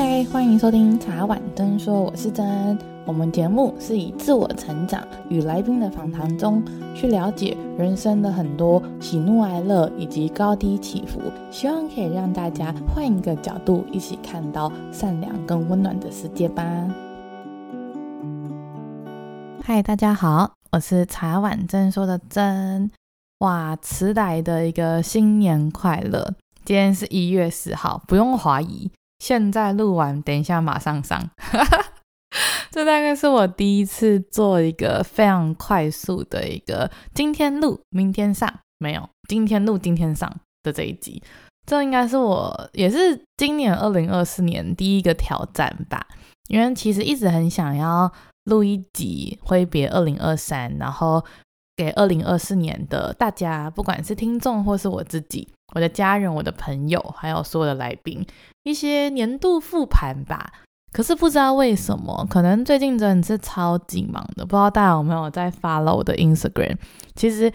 嗨，欢迎收听茶碗真说，我是真。我们节目是以自我成长与来宾的访谈中，去了解人生的很多喜怒哀乐以及高低起伏，希望可以让大家换一个角度，一起看到善良跟温暖的世界吧。嗨，大家好，我是茶碗真说的真。哇，迟来的一个新年快乐！今天是一月十号，不用怀疑，现在录完，等一下马上上。这大概是我第一次做一个非常快速的一个今天录明天上，没有今天录今天上的这一集。这应该是我也是今年二零二四年第一个挑战吧，因为其实一直很想要录一集挥别二零二三，然后给二零二四年的大家，不管是听众或是我自己、我的家人、我的朋友，还有所有的来宾，一些年度复盘吧。可是不知道为什么，可能最近真的是超级忙的。不知道大家有没有在 follow 我的 Instagram？其实，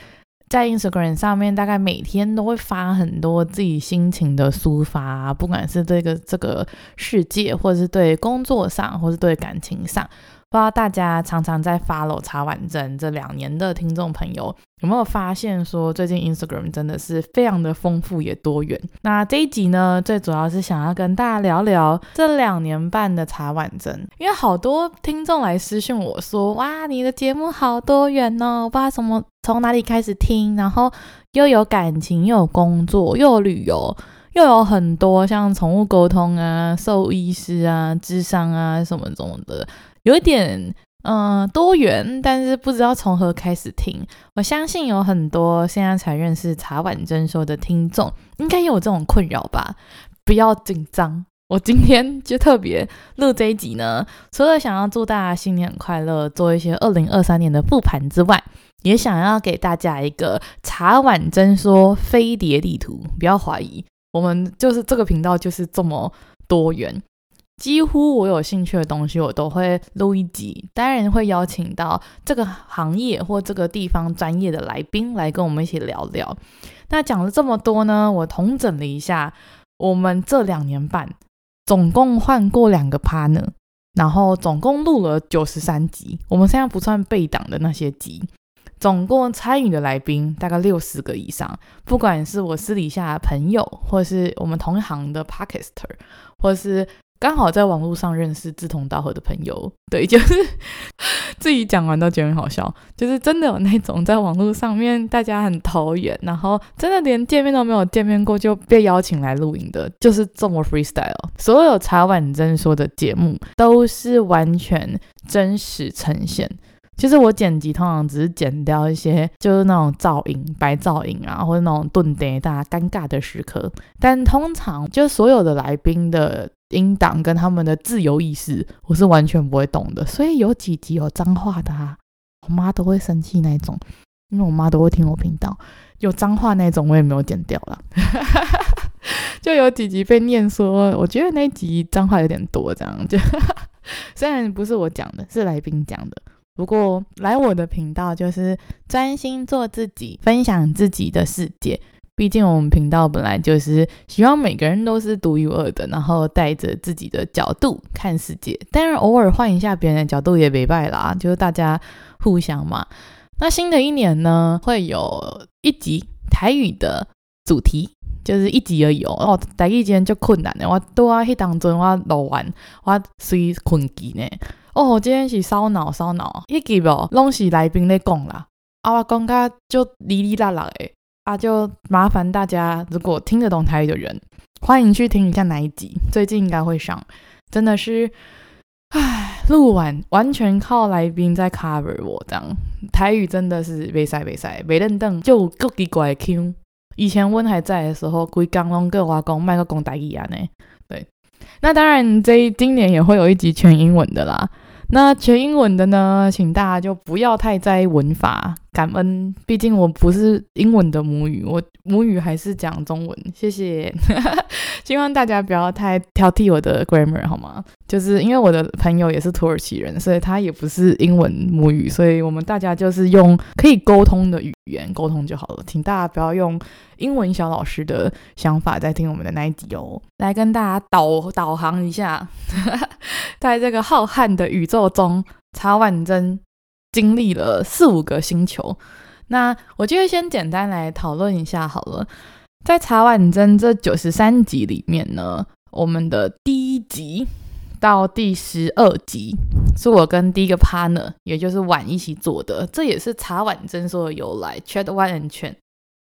在 Instagram 上面，大概每天都会发很多自己心情的抒发，不管是这个这个世界，或者是对工作上，或是对感情上。不知道大家常常在 follow 茶碗真这两年的听众朋友有没有发现，说最近 Instagram 真的是非常的丰富也多元。那这一集呢，最主要是想要跟大家聊聊这两年半的茶碗真，因为好多听众来私讯我说，哇，你的节目好多元哦，我不知道什么从哪里开始听，然后又有感情，又有工作，又有旅游，又有很多像宠物沟通啊、兽医师啊、智商啊什么什么的。有一点嗯、多元，但是不知道从何开始听。我相信有很多现在才认识茶碗真说的听众，应该也有这种困扰吧？不要紧张，我今天就特别录这一集呢，除了想要祝大家新年快乐，做一些二零二三年的复盘之外，也想要给大家一个茶碗真说飞碟地图。不要怀疑，我们就是这个频道就是这么多元。几乎我有兴趣的东西，我都会录一集。当然会邀请到这个行业或这个地方专业的来宾来跟我们一起聊聊。那讲了这么多呢，我统整了一下，我们这两年半总共换过两个 partner，然后总共录了九十三集。我们现在不算备档的那些集，总共参与的来宾大概六十个以上。不管是我私底下朋友，或是我们同行的 Podcaster，或是刚好在网络上认识志同道合的朋友，对，就是 自己讲完都觉得很好笑，就是真的有那种在网络上面大家很投缘，然后真的连见面都没有见面过就被邀请来录影的，就是这么 freestyle。所有茶碗真说的节目都是完全真实呈现。其实我剪辑通常只是剪掉一些，就是那种噪音、白噪音啊，或者那种顿点大家尴尬的时刻。但通常就所有的来宾的音档跟他们的自由意识，我是完全不会懂的。所以有几集有脏话的，啊，我妈都会生气那种，因为我妈都会听我频道，有脏话那种我也没有剪掉了。就有几集被念说，我觉得那集脏话有点多，这样就 虽然不是我讲的，是来宾讲的。不过来我的频道就是专心做自己，分享自己的世界。毕竟我们频道本来就是希望每个人都是独一无二的，然后带着自己的角度看世界。当然偶尔换一下别人的角度也没败啦，就是大家互相嘛。那新的一年呢，会有一集台语的主题，就是一集而已哦。哦，台语今天就困难的，我都要去当中我录完，我随困机呢。哦，今天是烧脑烧脑，迄集哦，拢是来宾在讲啦，啊，我讲甲就哩哩啦啦诶，啊，就麻烦大家，如果听得懂台语的人，欢迎去听一下哪一集，最近应该会上，真的是，唉，录完完全靠来宾在 cover 我这样，台语真的是袂使袂使，袂认凳就够奇怪 Q，以前温还在的时候，规工拢跟我讲麦克讲台语啊呢，对，那当然这今年也会有一集全英文的啦。那全英文的呢，请大家就不要太在意文法，感恩，毕竟我不是英文的母语，我母语还是讲中文。谢谢，希望大家不要太挑剔我的 grammar 好吗？就是因为我的朋友也是土耳其人，所以他也不是英文母语，所以我们大家就是用可以沟通的语言沟通就好了。请大家不要用英文小老师的想法在听我们的那一集哦。来跟大家导导航一下，在这个浩瀚的宇宙中，茶碗蒸。经历了四五个星球，那我就先简单来讨论一下好了。在茶碗蒸这九十三集里面呢，我们的第一集到第十二集是我跟第一个 partner，也就是碗一起做的，这也是茶碗蒸说的由来。Chat One and Chain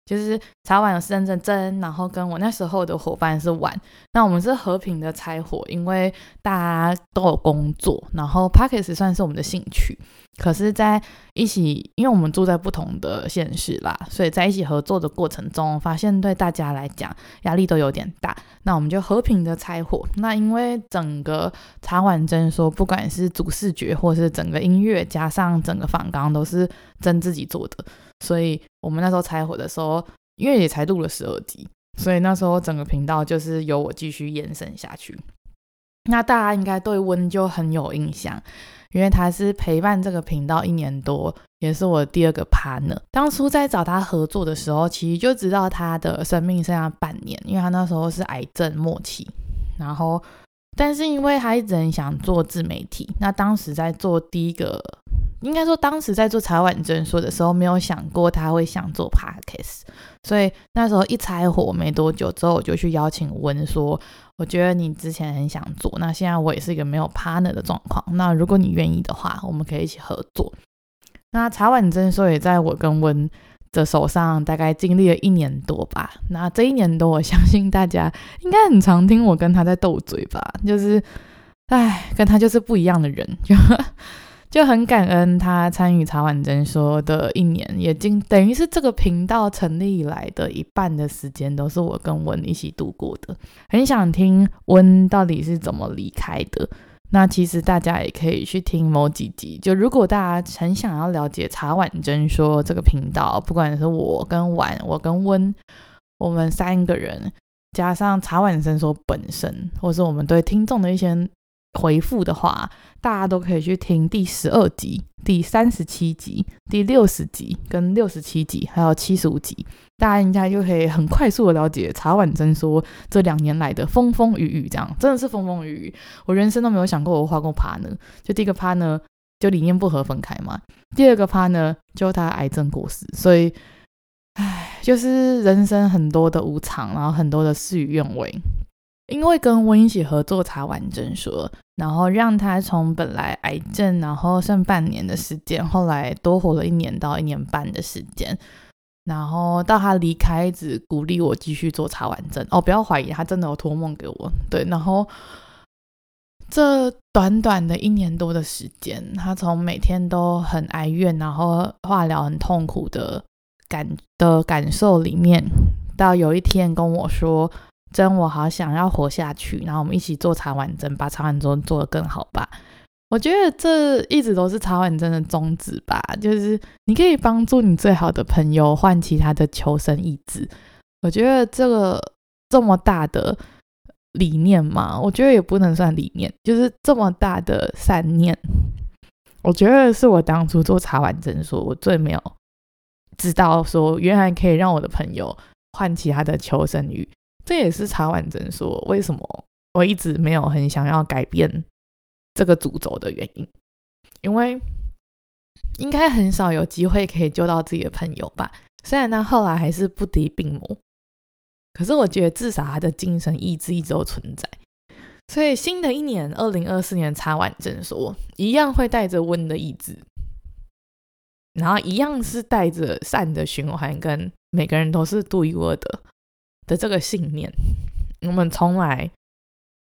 就是茶碗有真正蒸，然后跟我那时候的伙伴是碗，那我们是和平的拆伙，因为大家都有工作，然后 Podcast 算是我们的兴趣。可是，在一起，因为我们住在不同的县市啦，所以在一起合作的过程中，发现对大家来讲压力都有点大。那我们就和平的拆伙。那因为整个茶碗蒸说，不管是主视觉或是整个音乐，加上整个访纲都是真自己做的，所以我们那时候拆伙的时候，因为也才录了十二集，所以那时候整个频道就是由我继续延伸下去。那大家应该对温就很有印象。因为他是陪伴这个频道一年多，也是我第二个 partner。当初在找他合作的时候，其实就知道他的生命剩下半年，因为他那时候是癌症末期。然后，但是因为他一直很想做自媒体，那当时在做第一个，应该说当时在做茶碗蒸说的时候，没有想过他会想做 podcast。所以那时候一拆火没多久之后，我就去邀请温说。我觉得你之前很想做，那现在我也是一个没有 partner 的状况。那如果你愿意的话，我们可以一起合作。那茶碗蒸说也在我跟温的手上，大概经历了一年多吧。那这一年多，我相信大家应该很常听我跟他在斗嘴吧，就是，哎，跟他就是不一样的人。就就很感恩他参与茶碗蒸说的一年，也经等于是这个频道成立以来的一半的时间都是我跟温一起度过的。很想听温到底是怎么离开的。那其实大家也可以去听某几集。就如果大家很想要了解茶碗蒸说这个频道，不管是我跟碗，我跟温，我们三个人加上茶碗蒸说本身，或是我们对听众的一些。回复的话，大家都可以去听第十二集、第三十七集、第六十集跟六十七集，还有七十五集，大家应该就可以很快速的了解茶碗蒸说这两年来的风风雨雨，这样真的是风风雨雨。我人生都没有想过我画过 partner，就第一个 partner 就理念不合分开嘛，第二个 partner 就他癌症过世，所以，唉，就是人生很多的无常，然后很多的事与愿违。因为跟温一起合作茶碗蒸说，然后让他从本来癌症，然后剩半年的时间，后来多活了一年到一年半的时间，然后到他离开，一直鼓励我继续做茶碗蒸。哦，不要怀疑，他真的有托梦给我。对，然后这短短的一年多的时间，他从每天都很哀怨，然后化疗很痛苦的感的感受里面，到有一天跟我说。真我好想要活下去，然后我们一起做茶碗蒸，把茶碗蒸做得更好吧。我觉得这一直都是茶碗蒸的宗旨吧，就是你可以帮助你最好的朋友唤起他的求生意志。我觉得这个这么大的理念嘛，我觉得也不能算理念，就是这么大的善念。我觉得是我当初做茶碗蒸说，我最没有知道说，原来可以让我的朋友唤起他的求生欲。这也是茶碗蒸说为什么我一直没有很想要改变这个主轴的原因，因为应该很少有机会可以救到自己的朋友吧。虽然他后来还是不敌病魔，可是我觉得至少他的精神意志一直都存在。所以新的一年，二零二四年茶碗蒸说一样会带着温的意志，然后一样是带着善的循环，跟每个人都是独一无二的。的这个信念，我们从来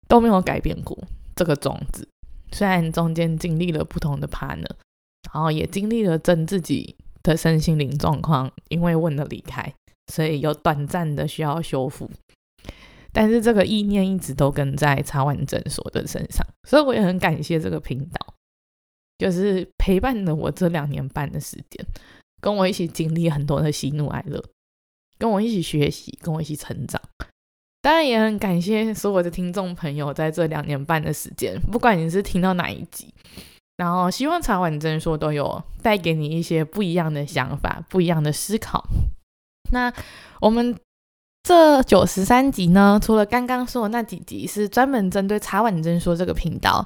都没有改变过这个种子。虽然中间经历了不同的 partner，然后也经历了真自己的身心灵状况，因为问的离开，所以有短暂的需要修复。但是这个意念一直都跟在查万诊所的身上，所以我也很感谢这个频道，就是陪伴了我这两年半的时间。跟我一起经历很多的喜怒哀乐，跟我一起学习，跟我一起成长。当然也很感谢所有的听众朋友，在这两年半的时间，不管你是听到哪一集，然后希望茶碗真说都有带给你一些不一样的想法、不一样的思考。那我们这九十三集呢，除了刚刚说的那几集是专门针对茶碗真说这个频道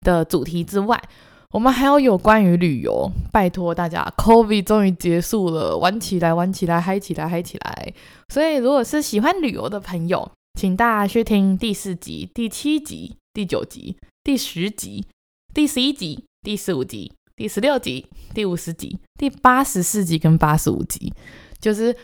的主题之外，我们还有有关于旅游，拜托大家，COVID 终于结束了，玩起来，玩起来，嗨起来，嗨起来。所以，如果是喜欢旅游的朋友，请大家去听第四集、第七集、第九集、第十集、第十一集、第十五集、第十六集、第五十集、第八十四集跟八十五集，就是。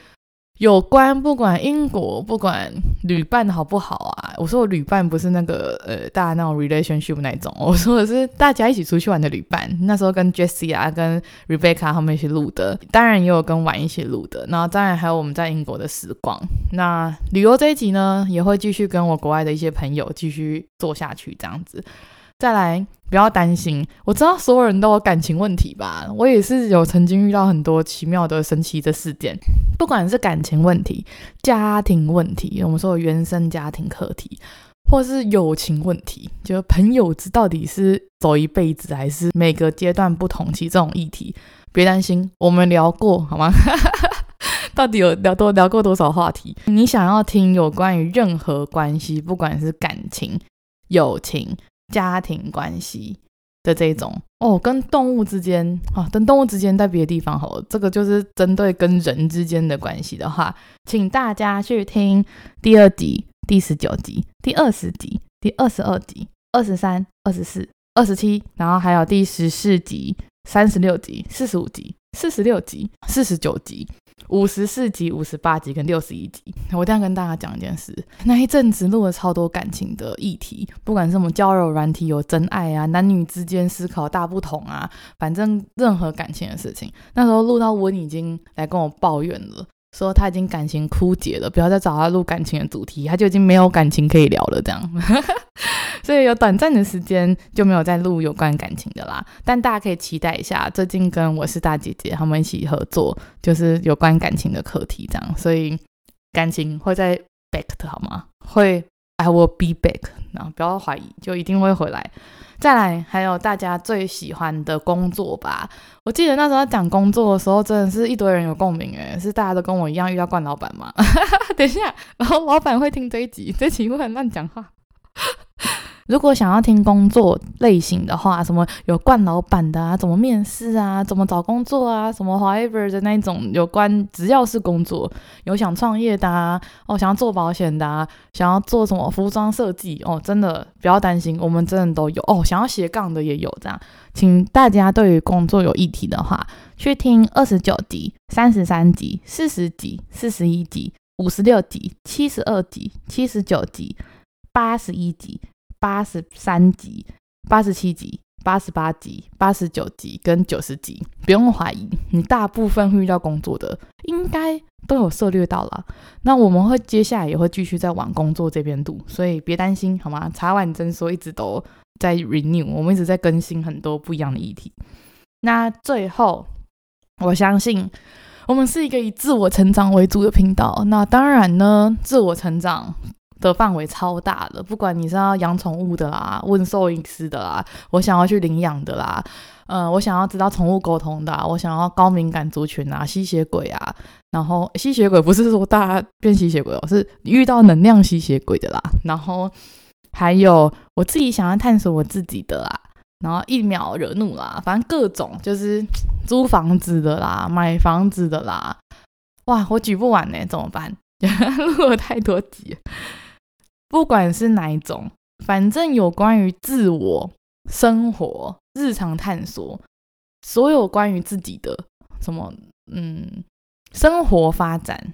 有关不管英国不管旅伴好不好啊，我说我旅伴不是那个呃大家那种 relationship 那种，我说的是大家一起出去玩的旅伴。那时候跟 Jessie 啊跟 Rebecca 他们一起录的，当然也有跟婉一起录的，然后当然还有我们在英国的时光。那旅游这一集呢，也会继续跟我国外的一些朋友继续做下去，这样子。再来，不要担心。我知道所有人都有感情问题吧？我也是有曾经遇到很多奇妙的、神奇的事件。不管是感情问题、家庭问题，我们说的原生家庭课题，或是友情问题，就朋友之到底是走一辈子，还是每个阶段不同？其这种议题，别担心，我们聊过好吗？到底有聊多聊过多少话题？你想要听有关于任何关系，不管是感情、友情。家庭关系的这种。哦，跟动物之间啊，跟动物之间在别的地方好了，这个就是针对跟人之间的关系的话，请大家去听第二集、第十九集、第二十集、第二十二集、二十三、二十四、二十七，然后还有第十四集、三十六集、四十五集、四十六集、四十九集。五十四集、五十八集跟六十一集，我一定要跟大家讲一件事。那一阵子录了超多感情的议题，不管是什么交友软体有真爱啊，男女之间思考大不同啊，反正任何感情的事情，那时候录到我已经来跟我抱怨了。说他已经感情枯竭了，不要再找他录感情的主题，他就已经没有感情可以聊了。这样，所以有短暂的时间就没有再录有关感情的啦。但大家可以期待一下，最近跟我是大姐姐他们一起合作，就是有关感情的课题这样。所以感情会再 back 的好吗？会，I will be back。然后不要怀疑，就一定会回来。再来，还有大家最喜欢的工作吧。我记得那时候讲工作的时候，真的是一堆人有共鸣诶，是大家都跟我一样遇到惯老板吗？等一下，然后老板会听这一集，这集会很乱讲话。如果想要听工作类型的话，什么有惯老板的啊，怎么面试啊，怎么找工作啊，什么 whatever 的那种有关，只要是工作，有想创业的啊，哦，想要做保险的啊，想要做什么服装设计哦，真的不要担心，我们真的都有哦，想要斜杠的也有这样，请大家对于工作有议题的话，去听二十九集、三十三集、四十集、四十一集、五十六集、七十二集、七十九集、八十一集。八十三集、八十七集、八十八集、八十九集跟九十集，不用怀疑，你大部分会遇到工作的，应该都有涉猎到了。那我们会接下来也会继续在往工作这边读，所以别担心，好吗？茶碗真说一直都在 renew，我们一直在更新很多不一样的议题。那最后，我相信我们是一个以自我成长为主的频道。那当然呢，自我成长。的范围超大的，不管你是要养宠物的啦，问兽医师的啦，我想要去领养的啦，呃，我想要知道宠物沟通的，我想要高敏感族群啊，吸血鬼啊，然后吸血鬼不是说大家变吸血鬼哦，是遇到能量吸血鬼的啦，然后还有我自己想要探索我自己的啦，然后一秒惹怒啦，反正各种就是租房子的啦，买房子的啦，哇，我举不完呢，怎么办？录了太多集。不管是哪一种，反正有关于自我生活、日常探索，所有关于自己的什么，嗯，生活发展，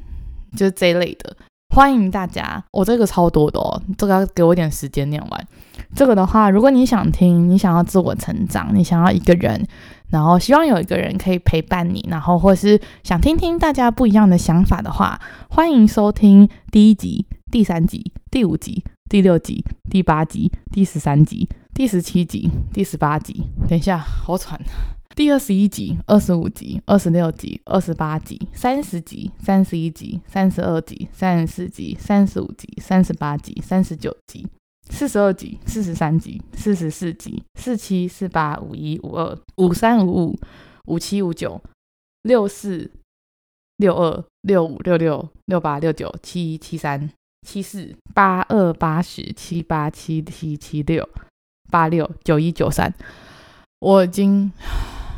就是这一类的，欢迎大家。我、这个超多的哦，这个要给我一点时间念完。这个的话，如果你想听，你想要自我成长，你想要一个人，然后希望有一个人可以陪伴你，然后或是想听听大家不一样的想法的话，欢迎收听第一集。第三集、第五集、第六集、第八集、第十三集、第十七集、第十八集。等一下，好喘。第二十一集、二十五集、二十六集、二十八集、三十集、三十一集、三十二集、三十四集、三十五集、三十八集、三十九集、四十二集、四十三集、四十四集、四七、四八、五一、五二、五三、五五、五七、五九、六四、六二、六五、六六、六八、六九、七一、七三、七四、八二、八十、七八、七七、七六、八六、九一、九三，我已经。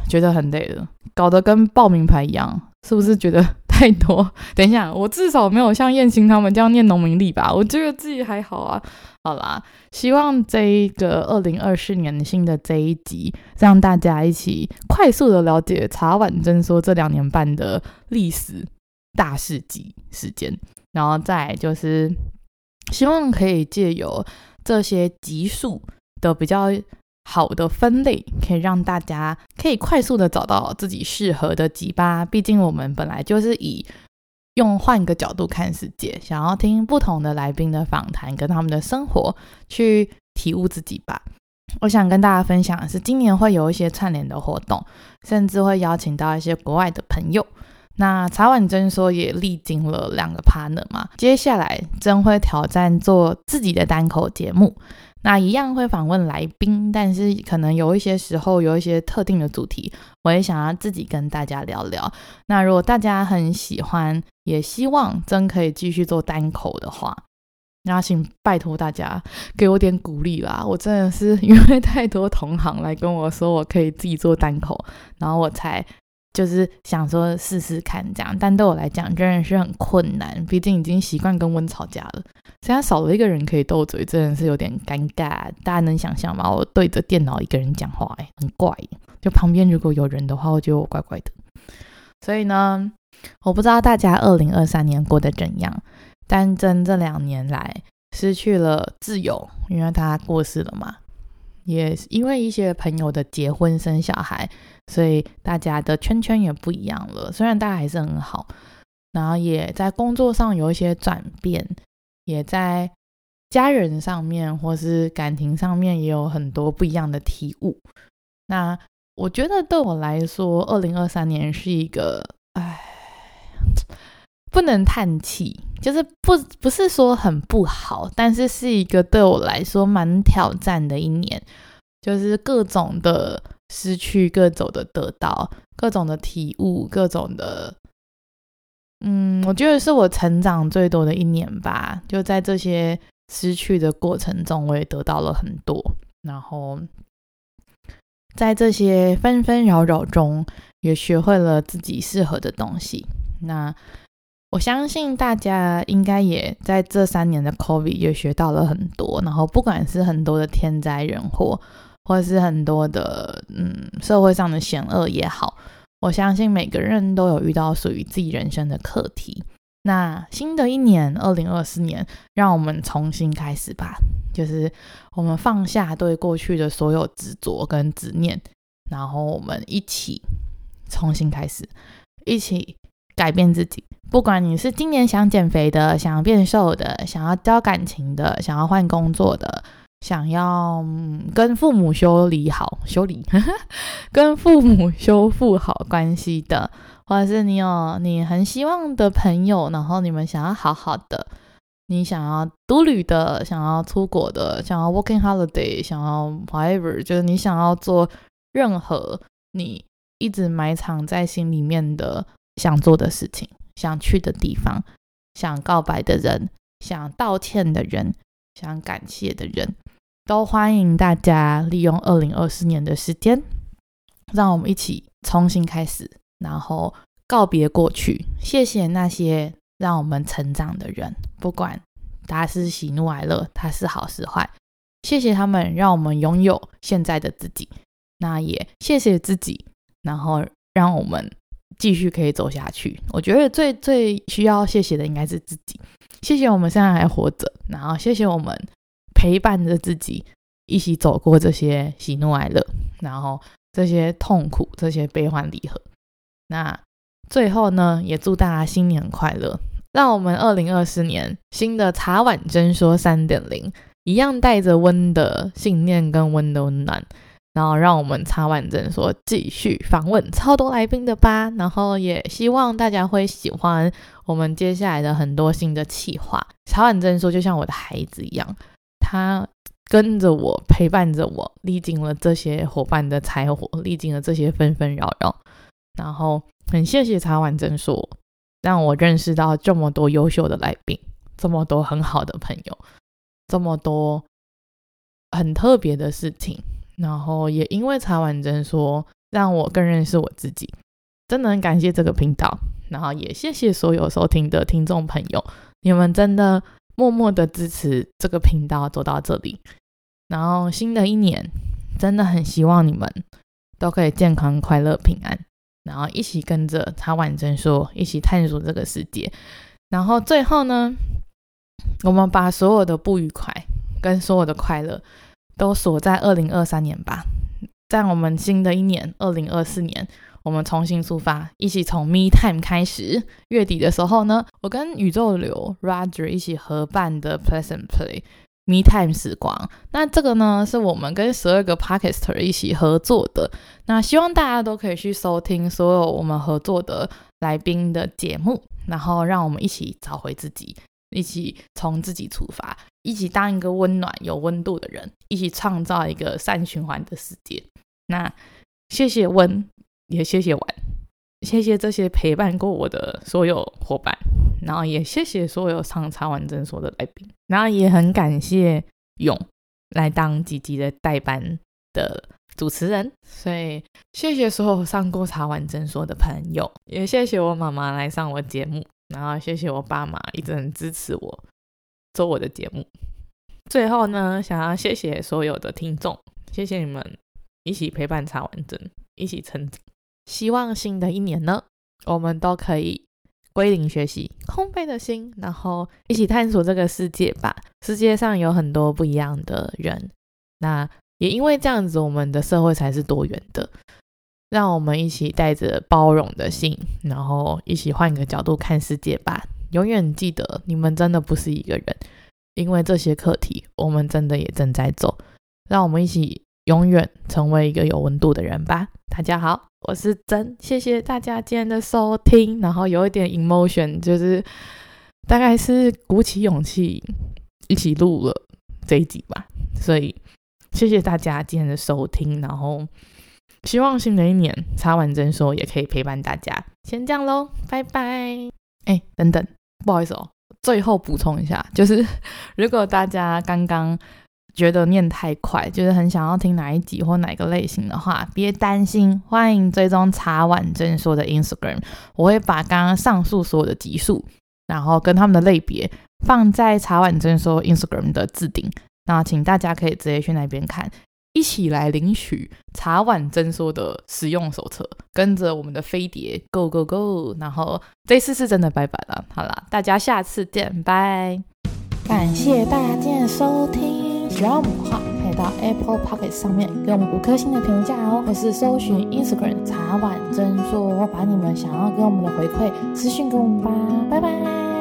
觉得很累了，搞得跟报名牌一样，是不是觉得 太多？等一下，我至少没有像燕青他们这样念农民历吧？我觉得自己还好啊。好啦，希望这一个二零二四年新的这一集，让大家一起快速的了解茶碗蒸说这两年半的历史大事记时间，然后再就是希望可以借由这些集数的比较。好的分类可以让大家可以快速的找到自己适合的集吧。毕竟我们本来就是以用换个角度看世界，想要听不同的来宾的访谈跟他们的生活去体悟自己吧。我想跟大家分享的是，今年会有一些串联的活动，甚至会邀请到一些国外的朋友。那茶碗蒸说也历经了两个 partner 嘛，接下来真会挑战做自己的单口节目。那一样会访问来宾，但是可能有一些时候有一些特定的主题，我也想要自己跟大家聊聊。那如果大家很喜欢，也希望真可以继续做单口的话，那请拜托大家给我点鼓励啦！我真的是因为太多同行来跟我说我可以自己做单口，然后我才。就是想说试试看这样，但对我来讲真的是很困难，毕竟已经习惯跟温吵架了。现在少了一个人可以斗嘴，真的是有点尴尬。大家能想象吗？我对着电脑一个人讲话，哎，很怪。就旁边如果有人的话，我觉得我怪怪的。所以呢，我不知道大家二零二三年过得怎样。但真这两年来失去了自由，因为他过世了嘛。也因为一些朋友的结婚生小孩，所以大家的圈圈也不一样了。虽然大家还是很好，然后也在工作上有一些转变，也在家人上面或是感情上面也有很多不一样的体悟。那我觉得对我来说，二零二三年是一个，唉，不能叹气，就是不不是说很不好，但是是一个对我来说蛮挑战的一年，就是各种的失去，各种的得到，各种的体悟，各种的，嗯，我觉得是我成长最多的一年吧。就在这些失去的过程中，我也得到了很多，然后在这些纷纷扰扰中，也学会了自己适合的东西。那。我相信大家应该也在这三年的 COVID 也学到了很多，然后不管是很多的天灾人祸，或者是很多的嗯社会上的险恶也好，我相信每个人都有遇到属于自己人生的课题。那新的一年二零二四年，让我们重新开始吧，就是我们放下对过去的所有执着跟执念，然后我们一起重新开始，一起。改变自己，不管你是今年想减肥的、想要变瘦的、想要交感情的、想要换工作的、想要、嗯、跟父母修理好、修理，跟父母修复好关系的，或者是你有你很希望的朋友，然后你们想要好好的，你想要独旅的、想要出国的、想要 working holiday、想要 whatever，就是你想要做任何你一直埋藏在心里面的。想做的事情，想去的地方，想告白的人，想道歉的人，想感谢的人，都欢迎大家利用二零二四年的时间，让我们一起重新开始，然后告别过去。谢谢那些让我们成长的人，不管他是喜怒哀乐，他是好是坏，谢谢他们，让我们拥有现在的自己。那也谢谢自己，然后让我们。继续可以走下去，我觉得最最需要谢谢的应该是自己。谢谢我们现在还活着，然后谢谢我们陪伴着自己一起走过这些喜怒哀乐，然后这些痛苦、这些悲欢离合。那最后呢，也祝大家新年快乐！让我们二零二四年新的茶碗蒸说三点零，一样带着温的信念跟温的温暖。然后让我们茶碗蒸说继续访问超多来宾的吧。然后也希望大家会喜欢我们接下来的很多新的企划。茶碗蒸说就像我的孩子一样，他跟着我，陪伴着我，历经了这些伙伴的柴火，历经了这些纷纷扰扰。然后很谢谢茶碗蒸说，让我认识到这么多优秀的来宾，这么多很好的朋友，这么多很特别的事情。然后也因为茶碗蒸说，让我更认识我自己，真的很感谢这个频道。然后也谢谢所有收听的听众朋友，你们真的默默的支持这个频道走到这里。然后新的一年，真的很希望你们都可以健康、快乐、平安，然后一起跟着茶碗蒸说，一起探索这个世界。然后最后呢，我们把所有的不愉快跟所有的快乐。都锁在二零二三年吧，在我们新的一年二零二四年，我们重新出发，一起从 Me Time 开始。月底的时候呢，我跟宇宙流 Roger 一起合办的 Pleasant Play Me Time 时光。那这个呢，是我们跟十二个 Podcaster 一起合作的。那希望大家都可以去收听所有我们合作的来宾的节目，然后让我们一起找回自己。一起从自己出发，一起当一个温暖有温度的人，一起创造一个善循环的世界。那谢谢温，也谢谢碗，谢谢这些陪伴过我的所有伙伴，然后也谢谢所有上茶碗蒸说的来宾，然后也很感谢勇来当几集的代班的主持人。所以谢谢所有上过茶碗蒸说的朋友，也谢谢我妈妈来上我节目。然后谢谢我爸妈一直很支持我做我的节目。最后呢，想要谢谢所有的听众，谢谢你们一起陪伴茶碗蒸，一起成长。希望新的一年呢，我们都可以归零学习，空杯的心，然后一起探索这个世界吧。世界上有很多不一样的人，那也因为这样子，我们的社会才是多元的。让我们一起带着包容的心，然后一起换个角度看世界吧。永远记得，你们真的不是一个人，因为这些课题，我们真的也正在走。让我们一起永远成为一个有温度的人吧。大家好，我是珍，谢谢大家今天的收听。然后有一点 emotion，就是大概是鼓起勇气一起录了这一集吧。所以谢谢大家今天的收听，然后。希望新的一年，茶碗蒸说也可以陪伴大家。先这样喽，拜拜。哎，等等，不好意思哦，最后补充一下，就是如果大家刚刚觉得念太快，就是很想要听哪一集或哪个类型的话，别担心，欢迎追踪茶碗蒸说的 Instagram，我会把刚刚上述所有的集数，然后跟他们的类别放在茶碗蒸说 Instagram 的置顶，那请大家可以直接去那边看。一起来领取茶碗蒸说的使用手册，跟着我们的飞碟 Go Go Go！然后这次是真的拜拜了，好啦，大家下次见，拜！感谢大家的收听，喜欢我们的话，可以到 Apple Pocket 上面给我们五颗星的评价哦，或是搜寻 Instagram 茶碗蒸说，把你们想要给我们的回馈私讯给我们吧，拜拜。